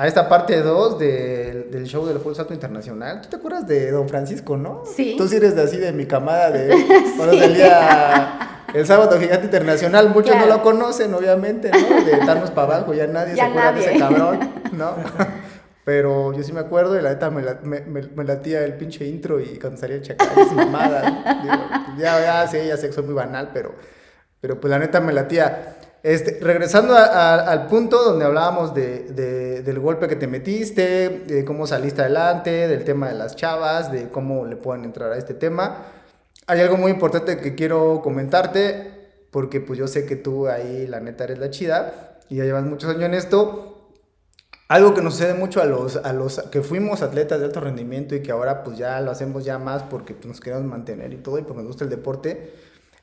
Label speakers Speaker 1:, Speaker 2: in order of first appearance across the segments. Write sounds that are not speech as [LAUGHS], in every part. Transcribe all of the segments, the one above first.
Speaker 1: a esta parte 2 del show del Full Salto Internacional. ¿Tú te acuerdas de Don Francisco, no?
Speaker 2: Sí.
Speaker 1: Tú sí eres de así de mi camada de [LAUGHS] cuando salía el sábado gigante internacional. Muchos no lo conocen, obviamente, ¿no? De darnos para abajo, ya nadie
Speaker 2: Ya
Speaker 1: se acuerda de ese cabrón, ¿no? [LAUGHS] Pero yo sí me acuerdo y la neta me, la- me, me- me latía el pinche intro y cuando salía el chacal, es mamada. Digo, ya, ya sé, ya sé que soy muy banal, pero, pero pues la neta me latía. Este, regresando al punto donde hablábamos de- del golpe que te metiste, de cómo saliste adelante, del tema de las chavas, de cómo le pueden entrar a este tema. Hay algo muy importante que quiero comentarte, porque pues yo sé que tú ahí la neta eres la chida y ya llevas muchos años en esto. Algo que nos sucede mucho a los, a los que fuimos atletas de alto rendimiento y que ahora pues ya lo hacemos ya más porque pues, nos queremos mantener y todo y porque nos gusta el deporte,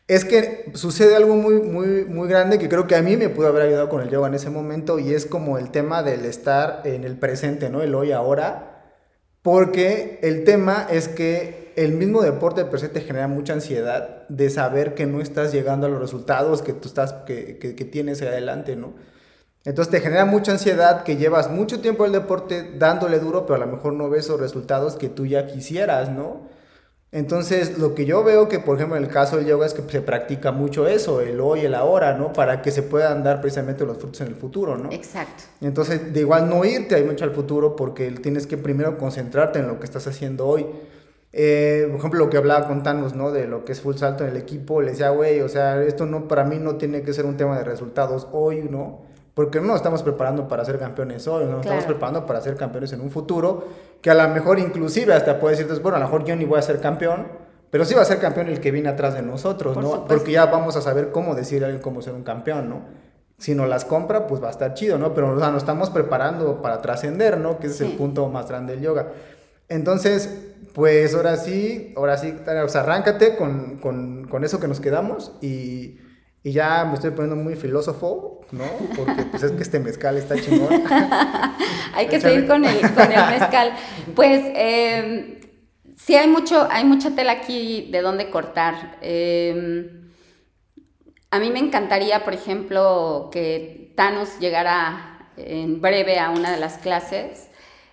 Speaker 1: es que sucede algo muy, muy, muy grande que creo que a mí me pudo haber ayudado con el yoga en ese momento y es como el tema del estar en el presente, ¿no? El hoy ahora, porque el tema es que el mismo deporte per se te genera mucha ansiedad de saber que no estás llegando a los resultados que tú estás, que, que, tienes adelante, ¿no? Entonces te genera mucha ansiedad que llevas mucho tiempo el deporte dándole duro, pero a lo mejor no ves esos resultados que tú ya quisieras, ¿no? Entonces, lo que yo veo que, por ejemplo, en el caso del yoga es que se practica mucho eso, el hoy, el ahora, ¿no? Para que se puedan dar precisamente los frutos en el futuro, ¿no?
Speaker 2: Exacto.
Speaker 1: Entonces, de igual no irte ahí mucho al futuro porque tienes que primero concentrarte en lo que estás haciendo hoy. Eh, por ejemplo, lo que hablaba con Thanos, ¿no? De lo que es full salto en el equipo, le decía, güey, o sea, esto no, para mí no tiene que ser un tema de resultados hoy, ¿no? Porque no nos estamos preparando para ser campeones hoy, no nos estamos preparando para ser campeones en un futuro, que a lo mejor inclusive hasta puedes decirte, bueno, a lo mejor yo ni voy a ser campeón, pero sí va a ser campeón el que viene atrás de nosotros,
Speaker 2: Por
Speaker 1: ¿no?
Speaker 2: supuesto.
Speaker 1: Porque ya vamos a saber cómo decirle a alguien cómo ser un campeón, ¿no? Si nos las compra, pues va a estar chido, ¿no? Pero o sea, nos estamos preparando para trascender, ¿no? Que ese es el punto más grande del yoga. Entonces, pues ahora sí, ahora sí, o sea, arráncate con, con, con eso que nos quedamos y, y ya me estoy poniendo muy filósofo, ¿no? Porque pues es que este mezcal está chingón. [LAUGHS]
Speaker 2: Hay que seguir con el, con el mezcal. Pues eh, sí hay mucho, hay mucha tela aquí de dónde cortar. Eh, a mí me encantaría, por ejemplo, que Thanos llegara en breve a una de las clases.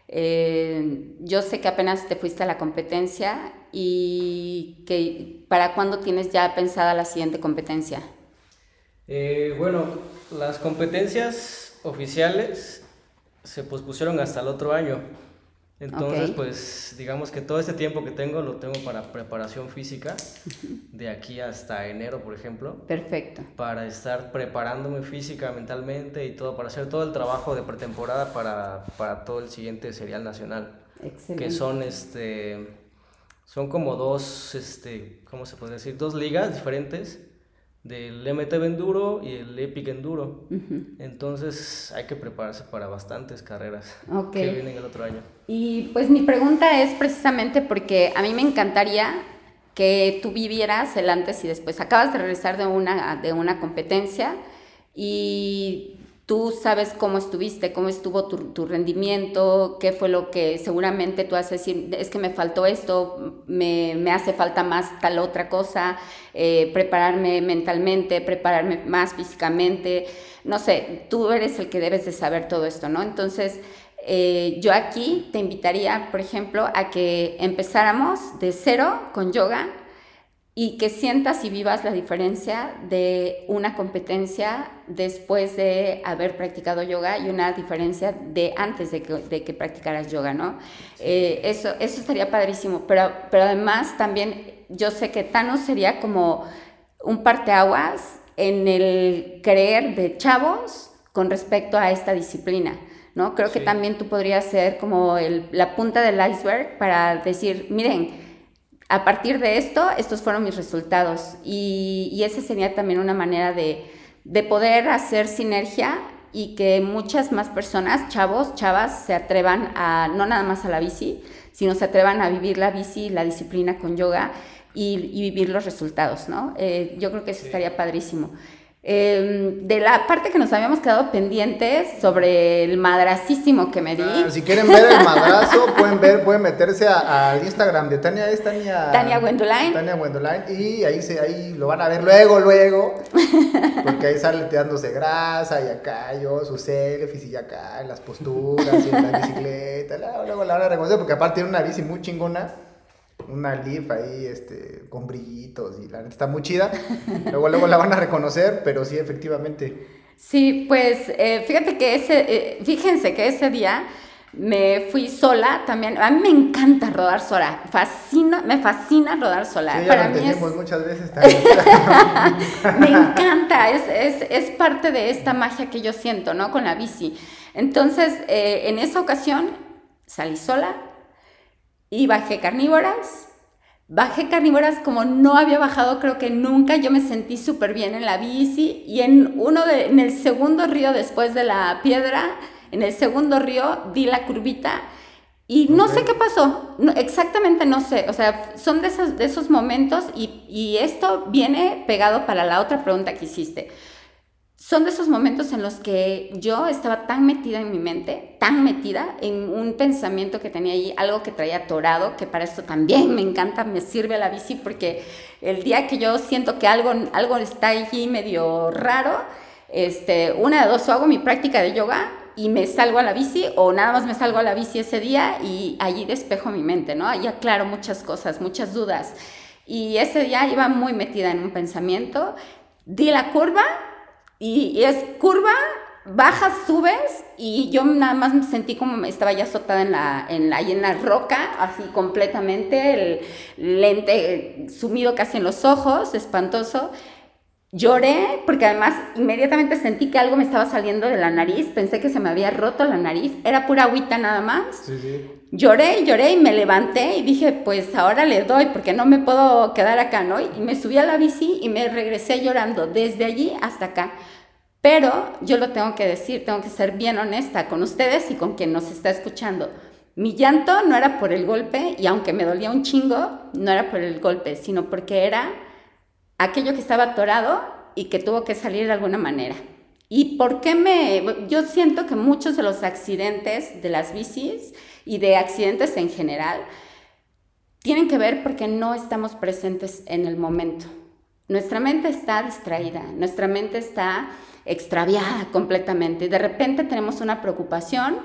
Speaker 2: Eh, yo sé que apenas te fuiste a la competencia y que para cuándo tienes ya pensada la siguiente competencia.
Speaker 3: Eh, bueno, las competencias oficiales se pospusieron hasta el otro año. Entonces, pues digamos que todo este tiempo que tengo lo tengo para preparación física, de aquí hasta enero, por ejemplo,
Speaker 2: Perfecto.
Speaker 3: para estar preparándome física, mentalmente y todo, para hacer todo el trabajo de pretemporada para, para todo el siguiente serial nacional.
Speaker 2: Excelente.
Speaker 3: Que son este son como dos este cómo se puede decir dos ligas diferentes del MTB Enduro y el Epic Enduro. Entonces hay que prepararse para bastantes carreras que vienen el otro año.
Speaker 2: Y pues mi pregunta es precisamente porque a mí me encantaría que tú vivieras el antes y después. Acabas de regresar de una, de una competencia y tú sabes cómo estuviste, cómo estuvo tu, tu rendimiento, qué fue lo que seguramente tú vas a decir, es que me faltó esto, me, me hace falta más tal otra cosa, eh, prepararme mentalmente, prepararme más físicamente, no sé, tú eres el que debes de saber todo esto, ¿no? Entonces, eh, yo aquí te invitaría, por ejemplo, a que empezáramos de cero con yoga y que sientas y vivas la diferencia de una competencia después de haber practicado yoga y una diferencia de antes de que, de que practicaras yoga, ¿no? Eh, eso, eso estaría padrísimo, pero, pero además también yo sé que Thanos sería como un parteaguas en el creer de chavos con respecto a esta disciplina. ¿no? Creo que
Speaker 3: Sí.
Speaker 2: también tú podrías ser como el- la punta del iceberg para decir, miren, a partir de esto, estos fueron mis resultados. Y, y esa sería también una manera de, de poder hacer sinergia y que muchas más personas, chavos, chavas, se atrevan a, no nada más a la bici, sino se atrevan a vivir la bici, la disciplina con yoga y, vivir los resultados, ¿no? Eh, yo creo que eso estaría padrísimo. Em, de la parte que nos habíamos quedado pendientes sobre el madracísimo que me di. Ah,
Speaker 1: si quieren ver el madrazo, [LAUGHS] pueden ver, pueden meterse al Instagram de Tania, es Tania.
Speaker 2: Tania.
Speaker 1: Tania. Y ahí se, ahí lo van a ver luego, luego. [LAUGHS] Porque ahí sale tirándose grasa y acá yo, sus selfies y acá, en las posturas y en la [LAUGHS] bicicleta. Luego la van a reconocer porque aparte tiene una bici muy chingona una Leaf ahí este, con brillitos y la neta está muy chida. [LAUGHS] Luego, luego la van a reconocer, pero sí, efectivamente.
Speaker 2: Sí, pues eh, fíjate que ese, eh, fíjense que ese día me fui sola también. A mí me encanta rodar sola. Fascina, me fascina rodar sola.
Speaker 1: Sí,
Speaker 2: Para
Speaker 1: lo
Speaker 2: mí es...
Speaker 1: muchas veces [LAUGHS]
Speaker 2: me encanta, es, es, es, parte de esta magia que yo siento, ¿no? Con la bici. Entonces, eh, en esa ocasión salí sola, y bajé carnívoras. Bajé carnívoras como no había bajado creo que nunca, yo me sentí súper bien en la bici y en uno de, en el segundo río después de la piedra, en el segundo río di la curvita y no sé qué pasó, exactamente no sé, o sea, son de esos, de esos momentos y, y esto viene pegado para la otra pregunta que hiciste son de esos momentos en los que yo estaba tan metida en mi mente, tan metida en un pensamiento que tenía ahí, algo que traía atorado, que para esto también me encanta, me sirve la bici, porque el día que yo siento que algo, algo está allí medio raro, este, una de dos, o hago mi práctica de yoga y me salgo a la bici, o nada más me salgo a la bici ese día y allí despejo mi mente, ¿no? Ahí aclaro muchas cosas, muchas dudas. Y ese día iba muy metida en un pensamiento, di la curva y, es curva, bajas, subes y yo nada más me sentí como estaba ya azotada en la, en la, en la roca, así completamente, el lente sumido casi en los ojos, espantoso. Lloré porque además inmediatamente sentí que algo me estaba saliendo de la nariz, pensé que se me había roto la nariz, era pura agüita nada más. Sí, sí. Lloré, lloré y me levanté y dije, pues ahora le doy porque no me puedo quedar acá, ¿no? Y me subí a la bici y me regresé llorando desde allí hasta acá. Pero yo lo tengo que decir, tengo que ser bien honesta con ustedes y con quien nos está escuchando. Mi llanto no era por el golpe y aunque me dolía un chingo, no era por el golpe, sino porque era aquello que estaba atorado y que tuvo que salir de alguna manera. ¿Y por qué me...? Yo siento que muchos de los accidentes de las bicis y de accidentes en general tienen que ver porque no estamos presentes en el momento. Nuestra mente está distraída, nuestra mente está extraviada completamente. De repente tenemos una preocupación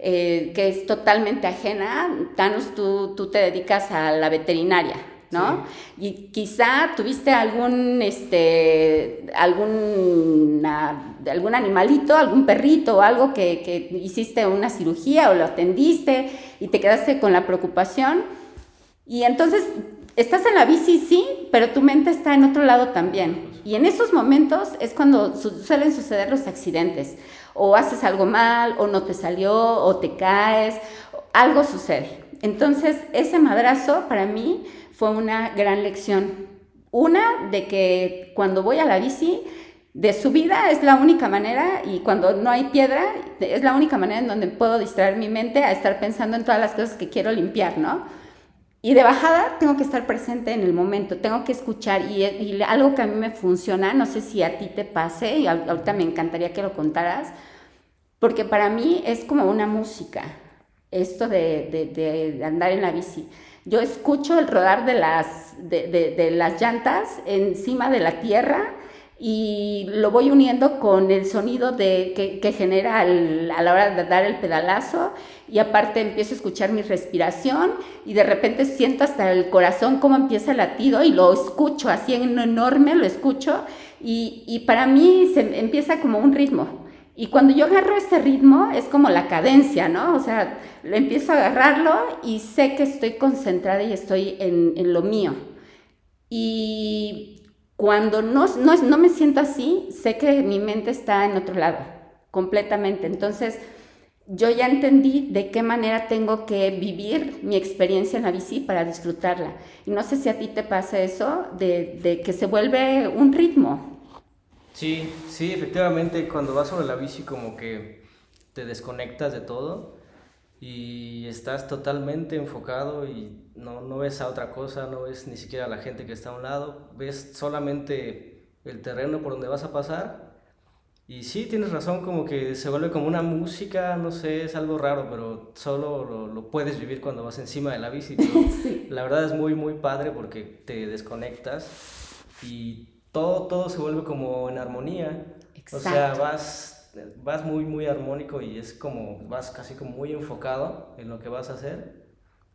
Speaker 2: eh, que es totalmente ajena. Tanus, tú, tú te dedicas a la veterinaria, ¿no? Y quizá tuviste algún, este, algún, algún animalito, algún perrito o algo que, que hiciste una cirugía o lo atendiste y te quedaste con la preocupación. Y entonces estás en la bici, sí, pero tu mente está en otro lado también. Y en esos momentos es cuando suelen suceder los accidentes. O haces algo mal, o no te salió, o te caes, algo sucede. Entonces, ese madrazo para mí fue una gran lección. Una de que cuando voy a la bici, de subida es la única manera y cuando no hay piedra es la única manera en donde puedo distraer mi mente a estar pensando en todas las cosas que quiero limpiar, ¿no? Y de bajada tengo que estar presente en el momento, tengo que escuchar y, algo que a mí me funciona, no sé si a ti te pase, y ahorita me encantaría que lo contaras, porque para mí es como una música, esto de, de, andar en la bici. Yo escucho el rodar de las, de las llantas encima de la tierra y lo voy uniendo con el sonido de, que, genera a la hora de dar el pedalazo y aparte empiezo a escuchar mi respiración y de repente siento hasta el corazón cómo empieza el latido y lo escucho así en enorme, lo escucho y, y para mí se empieza como un ritmo. Y cuando yo agarro ese ritmo es como la cadencia, ¿no? O sea, empiezo a agarrarlo y sé que estoy concentrada y estoy en, en lo mío. Y cuando no, no, no me siento así, sé que mi mente está en otro lado, completamente. Entonces, yo ya entendí de qué manera tengo que vivir mi experiencia en la bici para disfrutarla. Y no sé si a ti te pasa eso, de, de que se vuelve un ritmo.
Speaker 3: Sí, sí, efectivamente, cuando vas sobre la bici como que te desconectas de todo y estás totalmente enfocado y no, no ves a otra cosa, no ves ni siquiera a la gente que está a un lado, ves solamente el terreno por donde vas a pasar y sí, tienes razón, como que se vuelve como una música, no sé, es algo raro, pero solo lo, lo puedes vivir cuando vas encima de la bici. [LAUGHS]
Speaker 2: Sí.
Speaker 3: La verdad es muy, muy padre porque te desconectas y todo, todo se vuelve como en armonía. O sea,
Speaker 2: Exacto.
Speaker 3: vas, vas muy, muy armónico y es como, vas casi como muy enfocado en lo que vas a hacer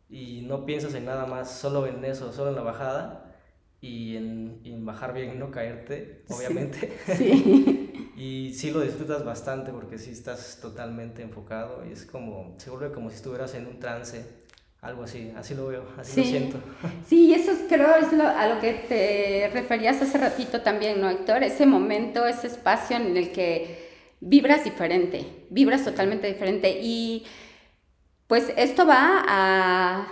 Speaker 3: y no piensas en nada más, solo en eso, solo en la bajada y en, en bajar bien, no caerte,
Speaker 2: Sí.
Speaker 3: obviamente. [LAUGHS]
Speaker 2: Sí.
Speaker 3: Y sí lo disfrutas bastante porque sí estás totalmente enfocado y es como, se vuelve como si estuvieras en un trance, algo así, así lo veo, así lo siento. [LAUGHS]
Speaker 2: Sí, eso es, creo es lo- a lo que te referías hace ratito también, ¿no, Héctor? Ese momento, ese espacio en el que vibras diferente, vibras totalmente diferente. Y pues esto va a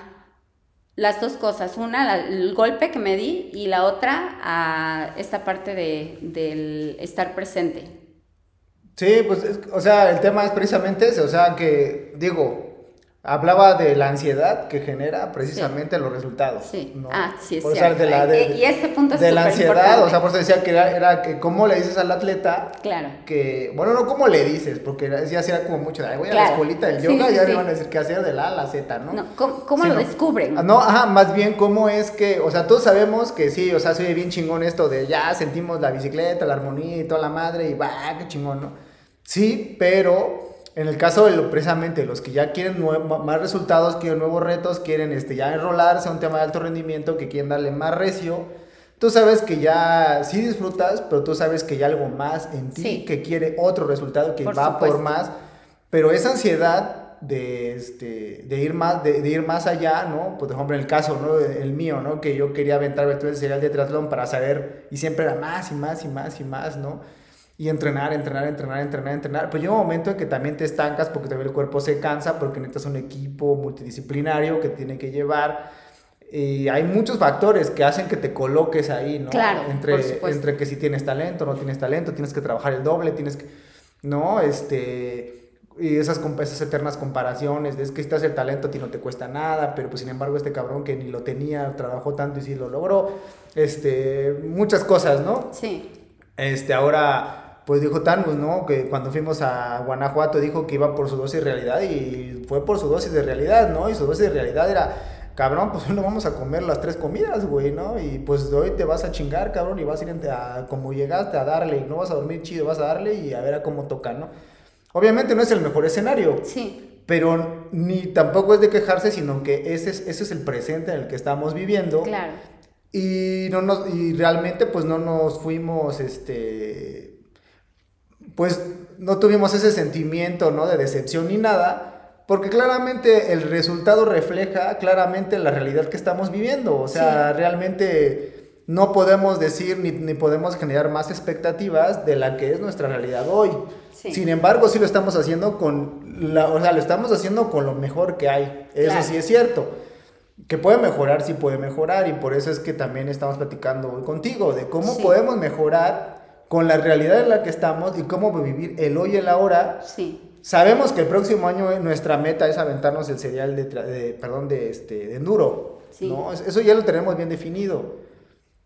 Speaker 2: las dos cosas. Una, la- el golpe que me di y la otra a esta parte de, del estar presente.
Speaker 1: Sí, pues, es- o sea, el tema es precisamente ese, o sea, que, digo, hablaba de la ansiedad que genera precisamente los resultados.
Speaker 2: Sí.
Speaker 1: ¿no?
Speaker 2: Ah, sí,
Speaker 1: Por, o sea,
Speaker 2: cierto.
Speaker 1: de la, de-
Speaker 2: y ese punto es
Speaker 1: De la ansiedad, o sea, por eso decía que era, era que cómo le dices al atleta
Speaker 2: Claro.
Speaker 1: que, bueno, no cómo le dices, porque ya era como mucho, de, "Ay, voy a la escuelita del yoga, ya me van a decir qué hacer de la A la Z, ¿no?
Speaker 2: No, ¿Cómo, cómo lo descubren?
Speaker 1: Ah, No, ajá, más bien cómo es que, o sea, todos sabemos que sí, o sea, soy bien chingón esto de ya sentimos la bicicleta, la armonía y toda la madre y va, qué chingón, ¿no? Sí, pero en el caso de lo, precisamente los que ya quieren más resultados, quieren nuevos retos, quieren este, ya enrolarse a un tema de alto rendimiento, que quieren darle más recio, tú sabes que ya sí disfrutas, pero tú sabes que hay algo más en ti
Speaker 2: Sí.
Speaker 1: que quiere otro resultado, que
Speaker 2: Por
Speaker 1: va
Speaker 2: supuesto.
Speaker 1: por más, pero esa ansiedad de, este, de, ir más, de, de ir más allá, ¿no? Pues, por ejemplo, en el caso, ¿no? El mío, ¿no? Que yo quería aventar el serial de triatlón para saber, y siempre era más y más y más y más, ¿no? Y entrenar, entrenar, entrenar, entrenar, entrenar. Pero llega un momento en que también te estancas porque también el cuerpo se cansa, porque necesitas un equipo multidisciplinario que tiene que llevar. Y hay muchos factores que hacen que te coloques ahí, ¿no?
Speaker 2: Claro,
Speaker 1: entre,
Speaker 2: por
Speaker 1: entre que si tienes talento, no tienes talento, tienes que trabajar el doble, tienes que... ¿No? Este... Y esas, esas eternas comparaciones, de es que si estás el talento a ti no te cuesta nada, pero pues sin embargo este cabrón que ni lo tenía, trabajó tanto y sí lo logró. Este, muchas cosas, ¿no?
Speaker 2: Sí.
Speaker 1: Este, ahora, pues dijo Thanos, ¿no? Que cuando fuimos a Guanajuato dijo que iba por su dosis de realidad y fue por su dosis de realidad, ¿no? Y su dosis de realidad era, cabrón, pues hoy [LAUGHS] no vamos a comer las tres comidas, güey, ¿no? Y pues hoy te vas a chingar, cabrón, y vas a ir a, como llegaste a darle, y no vas a dormir chido, vas a darle y a ver a cómo toca, ¿no? Obviamente no es el mejor escenario,
Speaker 2: Sí.
Speaker 1: pero ni tampoco es de quejarse, sino que ese es, ese es el presente en el que estamos viviendo.
Speaker 2: Claro.
Speaker 1: Y, no nos, y realmente pues no nos fuimos, este, pues no tuvimos ese sentimiento, ¿no? De decepción ni nada, porque claramente el resultado refleja claramente la realidad que estamos viviendo. O sea, realmente no podemos decir ni, ni podemos generar más expectativas de la que es nuestra realidad hoy.
Speaker 2: Sí.
Speaker 1: Sin embargo, sí lo estamos haciendo con, la, o sea, lo estamos haciendo con lo mejor que hay. Eso
Speaker 2: Claro.
Speaker 1: sí es cierto. Que puede mejorar, sí puede mejorar, y por eso es que también estamos platicando hoy contigo de cómo
Speaker 2: Sí.
Speaker 1: podemos mejorar con la realidad en la que estamos y cómo vivir el hoy y el ahora.
Speaker 2: Sí.
Speaker 1: Sabemos que el próximo año eh, nuestra meta es aventarnos el serial de, de- perdón, de, este, de enduro.
Speaker 2: Sí.
Speaker 1: ¿no? Es- Eso ya lo tenemos bien definido.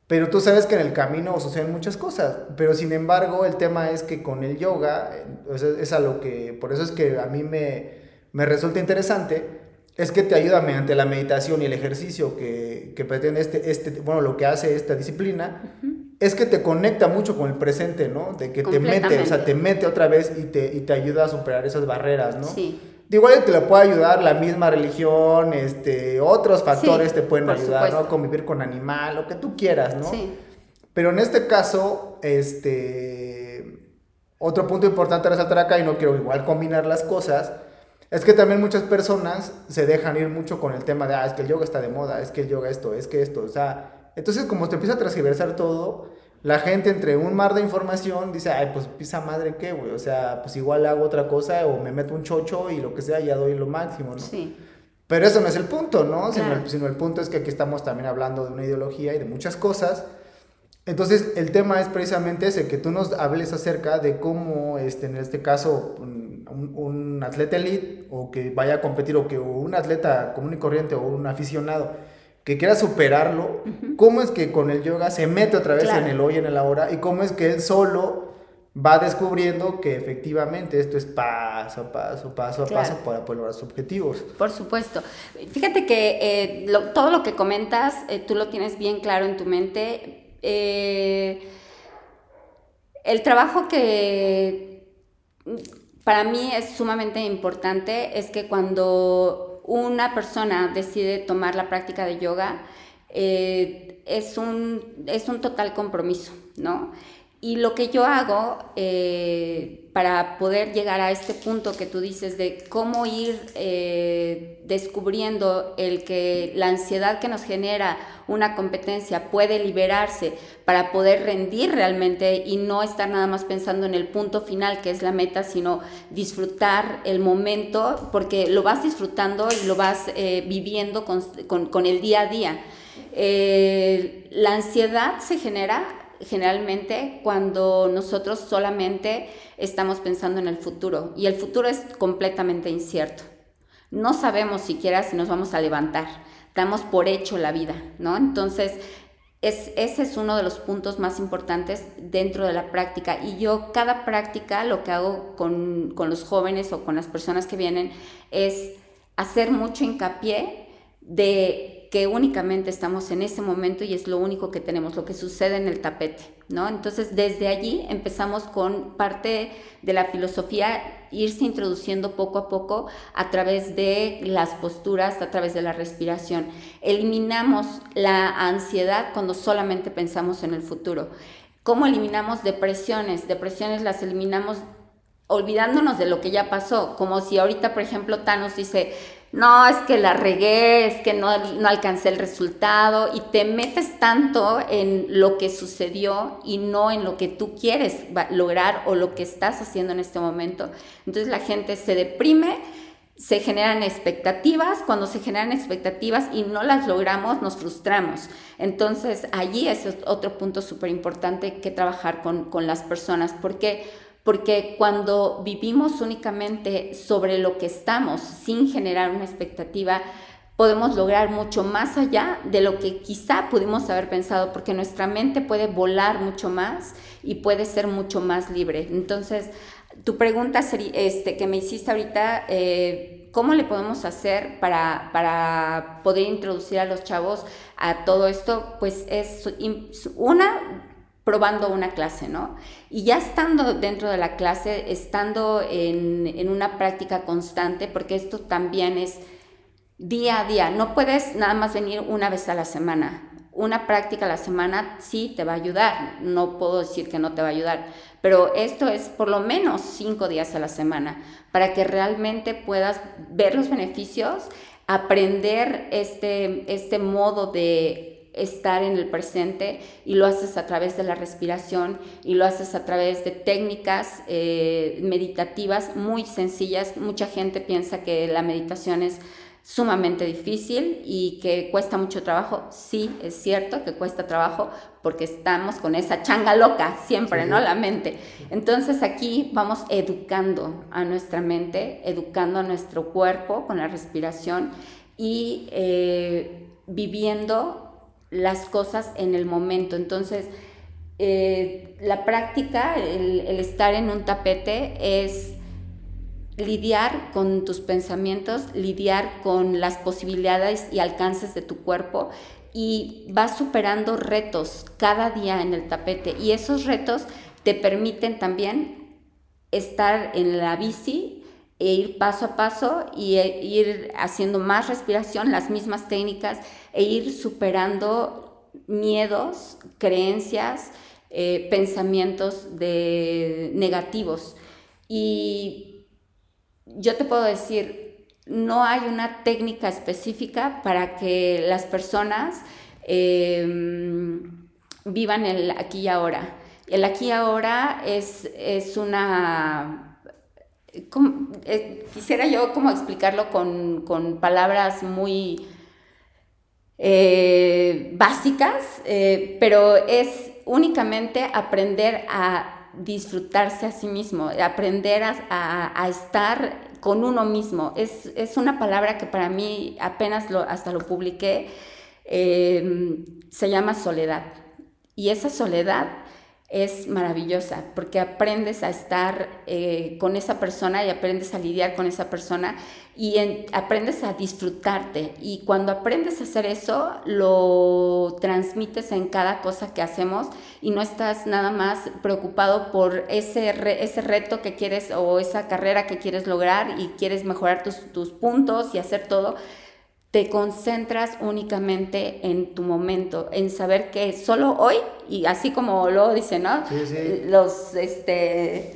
Speaker 1: Pero tú sabes que en el camino suceden muchas cosas. Pero sin embargo, el tema es que con el yoga, eh, sea, es a lo que, por eso es que a mí me, me resulta interesante, es que te ayuda mediante la meditación y el ejercicio que, que pretende este, este, bueno, lo que hace esta disciplina, es que te conecta mucho con el presente, ¿no? De que te mete, o sea, te mete otra vez y te, y te ayuda a superar esas barreras, ¿no?
Speaker 2: Sí.
Speaker 1: De igual te le puede ayudar la misma religión, este, otros factores
Speaker 2: Sí,
Speaker 1: te pueden ayudar, ¿no? Convivir con animal, lo que tú quieras, ¿no?
Speaker 2: Sí.
Speaker 1: Pero en este caso, este, otro punto importante a resaltar acá, y no quiero igual combinar las cosas, es que también muchas personas se dejan ir mucho con el tema de, ah, es que el yoga está de moda, es que el yoga esto, es que esto, o sea, entonces como te empieza a transgiversar todo, la gente entre un mar de información dice, ay, pues pisa madre qué, güey, o sea, pues igual hago otra cosa o me meto un chocho y lo que sea, ya doy lo máximo, ¿no?
Speaker 2: Sí.
Speaker 1: Pero eso no es el punto, ¿no? Sino, el, sino el punto es que aquí estamos también hablando de una ideología y de muchas cosas Entonces, el tema es precisamente ese, que tú nos hables acerca de cómo, este, en este caso, un, un, atleta elite o que vaya a competir o que un atleta común y corriente o un aficionado que quiera superarlo, cómo es que con el yoga se mete otra vez en el hoy, en el ahora, y cómo es que él solo va descubriendo que efectivamente esto es paso a paso, paso a paso para poder lograr sus objetivos.
Speaker 2: Por supuesto. Fíjate que eh, todo lo que comentas, eh, tú lo tienes bien claro en tu mente. Eh, el trabajo que para mí es sumamente importante es que cuando una persona decide tomar la práctica de yoga, es, un, es un total compromiso, ¿no? Y lo que yo hago eh, para poder llegar a este punto que tú dices de cómo ir eh, descubriendo el que la ansiedad que nos genera una competencia puede liberarse para poder rendir realmente y no estar nada más pensando en el punto final que es la meta, sino disfrutar el momento porque lo vas disfrutando y lo vas eh, viviendo con, con, el día a día. la ansiedad se genera generalmente cuando nosotros solamente estamos pensando en el futuro y el futuro es completamente incierto. No sabemos siquiera si nos vamos a levantar, damos por hecho la vida, ¿no? Entonces, ese es uno de los puntos más importantes dentro de la práctica. Y yo cada práctica lo que hago con, con los jóvenes o con las personas que vienen es hacer mucho hincapié de que únicamente estamos en ese momento y es lo único que tenemos, lo que sucede en el tapete, ¿no? Entonces, desde allí empezamos con parte de la filosofía, irse introduciendo poco a poco a través de las posturas, a través de la respiración. Eliminamos la ansiedad cuando solamente pensamos en el futuro. ¿Cómo eliminamos depresiones? Depresiones las eliminamos olvidándonos de lo que ya pasó, como si ahorita, por ejemplo, Thanos dice, no, es que la regué, es que no, no, alcancé el resultado y te metes tanto en lo que sucedió y no en lo que tú quieres lograr o lo que estás haciendo en este momento. Entonces la gente se deprime, se generan expectativas, cuando se generan expectativas y no las logramos, nos frustramos. Entonces allí es otro punto súper importante que trabajar con, con las personas, porque porque cuando vivimos únicamente sobre lo que estamos sin generar una expectativa, podemos lograr mucho más allá de lo que quizá pudimos haber pensado, porque nuestra mente puede volar mucho más y puede ser mucho más libre. Entonces, tu pregunta este, que me hiciste ahorita, eh, ¿cómo le podemos hacer para, para poder introducir a los chavos a todo esto? Pues es una, probando una clase, ¿no? Y ya estando dentro de la clase, estando en, una práctica constante, porque esto también es día a día, no puedes nada más venir una vez a la semana. Una práctica a la semana sí te va a ayudar, no puedo decir que no te va a ayudar, pero esto es por lo menos cinco días a la semana para que realmente puedas ver los beneficios, aprender este, este modo de estar en el presente y lo haces a través de la respiración y lo haces a través de técnicas eh, meditativas muy sencillas. Mucha gente piensa que la meditación es sumamente difícil y que cuesta mucho trabajo. Sí, es cierto que cuesta trabajo porque estamos con esa changa loca siempre, ¿no? La mente. Entonces aquí vamos educando a nuestra mente, educando a nuestro cuerpo con la respiración y eh, viviendo las cosas en el momento. Entonces, eh, la práctica, el, estar en un tapete es lidiar con tus pensamientos, lidiar con las posibilidades y alcances de tu cuerpo y vas superando retos cada día en el tapete y esos retos te permiten también estar en la bici e ir paso a paso y e ir haciendo más respiración, las mismas técnicas, e ir superando miedos, creencias, eh, pensamientos de negativos. Y yo te puedo decir, no hay una técnica específica para que las personas em, vivan el aquí y ahora. El aquí y ahora es, es una eh, quisiera yo como explicarlo con, palabras muy eh, básicas, eh, pero es únicamente aprender a disfrutarse a sí mismo, aprender a, a- a estar con uno mismo. Es, es una palabra que para mí apenas lo, hasta lo publiqué, se llama soledad. Y esa soledad es maravillosa porque aprendes a estar eh, con esa persona y aprendes a lidiar con esa persona y en- aprendes a disfrutarte. Y cuando aprendes a hacer eso, lo transmites en cada cosa que hacemos y no estás nada más preocupado por ese, re- ese reto que quieres o esa carrera que quieres lograr y quieres mejorar tus, tus puntos y hacer todo te concentras únicamente en tu momento, en saber que solo hoy, y así como lo dice, ¿no?
Speaker 1: Sí, sí.
Speaker 2: Los, este...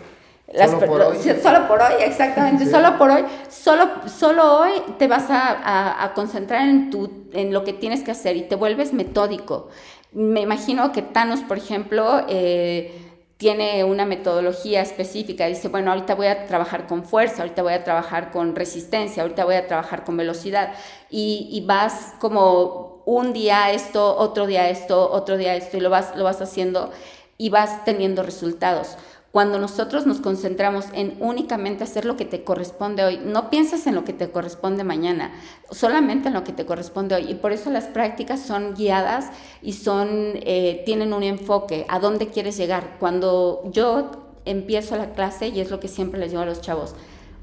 Speaker 1: Solo por
Speaker 2: los-
Speaker 1: hoy.
Speaker 2: sí, [LAUGHS] solo por hoy, exactamente,
Speaker 1: Sí.
Speaker 2: solo por hoy, solo, solo hoy te vas a, a- a concentrar en, tu, en lo que tienes que hacer y te vuelves metódico. Me imagino que Thanos, por ejemplo, eh, tiene una metodología específica. Dice, bueno, ahorita voy a trabajar con fuerza, ahorita voy a trabajar con resistencia, ahorita voy a trabajar con velocidad. Y, vas como un día esto, otro día esto, otro día esto, y lo vas, lo vas haciendo y vas teniendo resultados. Cuando nosotros nos concentramos en únicamente hacer lo que te corresponde hoy, no piensas en lo que te corresponde mañana, solamente en lo que te corresponde hoy. Y por eso las prácticas son guiadas y son, eh, tienen un enfoque, a dónde quieres llegar. Cuando yo empiezo la clase, y es lo que siempre les digo a los chavos,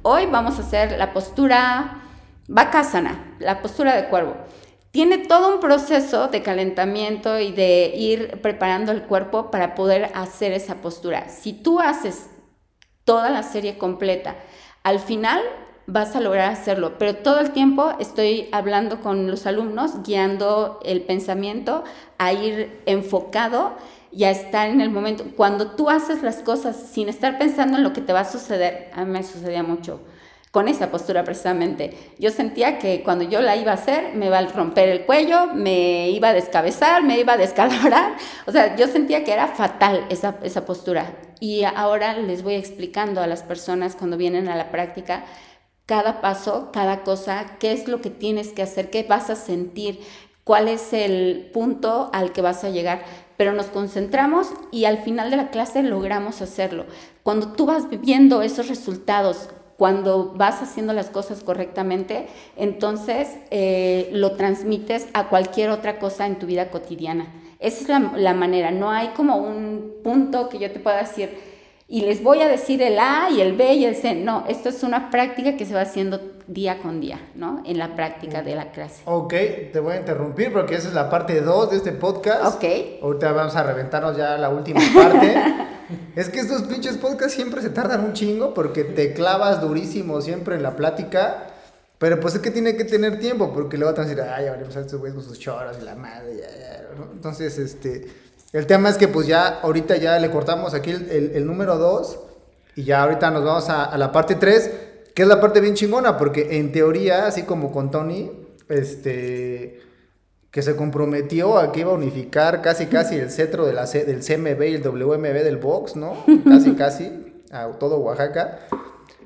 Speaker 2: hoy vamos a hacer la postura Bakasana, la postura de cuervo. Tiene todo un proceso de calentamiento y de ir preparando el cuerpo para poder hacer esa postura. Si tú haces toda la serie completa, al final vas a lograr hacerlo, pero todo el tiempo estoy hablando con los alumnos, guiando el pensamiento a ir enfocado y a estar en el momento. Cuando tú haces las cosas sin estar pensando en lo que te va a suceder, a mí me sucedía mucho con esa postura precisamente. Yo sentía que cuando yo la iba a hacer, me iba a romper el cuello, me iba a descabezar, me iba a descalabrar. O sea, yo sentía que era fatal esa, esa postura. Y ahora les voy explicando a las personas cuando vienen a la práctica cada paso, cada cosa, qué es lo que tienes que hacer, qué vas a sentir, cuál es el punto al que vas a llegar. Pero nos concentramos y al final de la clase logramos hacerlo. Cuando tú vas viviendo esos resultados, cuando vas haciendo las cosas correctamente, entonces eh, lo transmites a cualquier otra cosa en tu vida cotidiana. Esa es la, la, manera, no hay como un punto que yo te pueda decir y les voy a decir el A y el B y el C. No, esto es una práctica que se va haciendo día con día, ¿no? En la práctica de la clase.
Speaker 1: Ok, te voy a interrumpir porque esa es la parte 2 de este podcast.
Speaker 2: Ok.
Speaker 1: Ahorita vamos a reventarnos ya la última parte. [LAUGHS] es que estos pinches podcasts siempre se tardan un chingo porque te clavas durísimo siempre en la plática. Pero pues es que tiene que tener tiempo porque luego te van a decir, ay, ya veremos a estos güeyes con sus choras y la madre. Ya, ya. Entonces, este... El tema es que pues ya ahorita ya le cortamos aquí el, el, el número 2 y ya ahorita nos vamos a, a, la parte 3, que es la parte bien chingona, porque en teoría, así como con Tony, este, que se comprometió a que iba a unificar casi casi el cetro de la C, del CMB y el WMB del box, ¿no? [LAUGHS] Casi casi, a todo Oaxaca.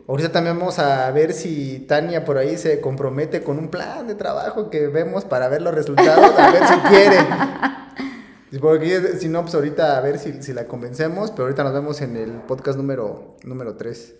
Speaker 1: Ahorita también vamos a ver si Tania por ahí se compromete con un plan de trabajo que vemos para ver los resultados, a ver si [LAUGHS] quiere. Porque si no, pues ahorita a ver si, si, la convencemos, pero ahorita nos vemos en el podcast número, número 3.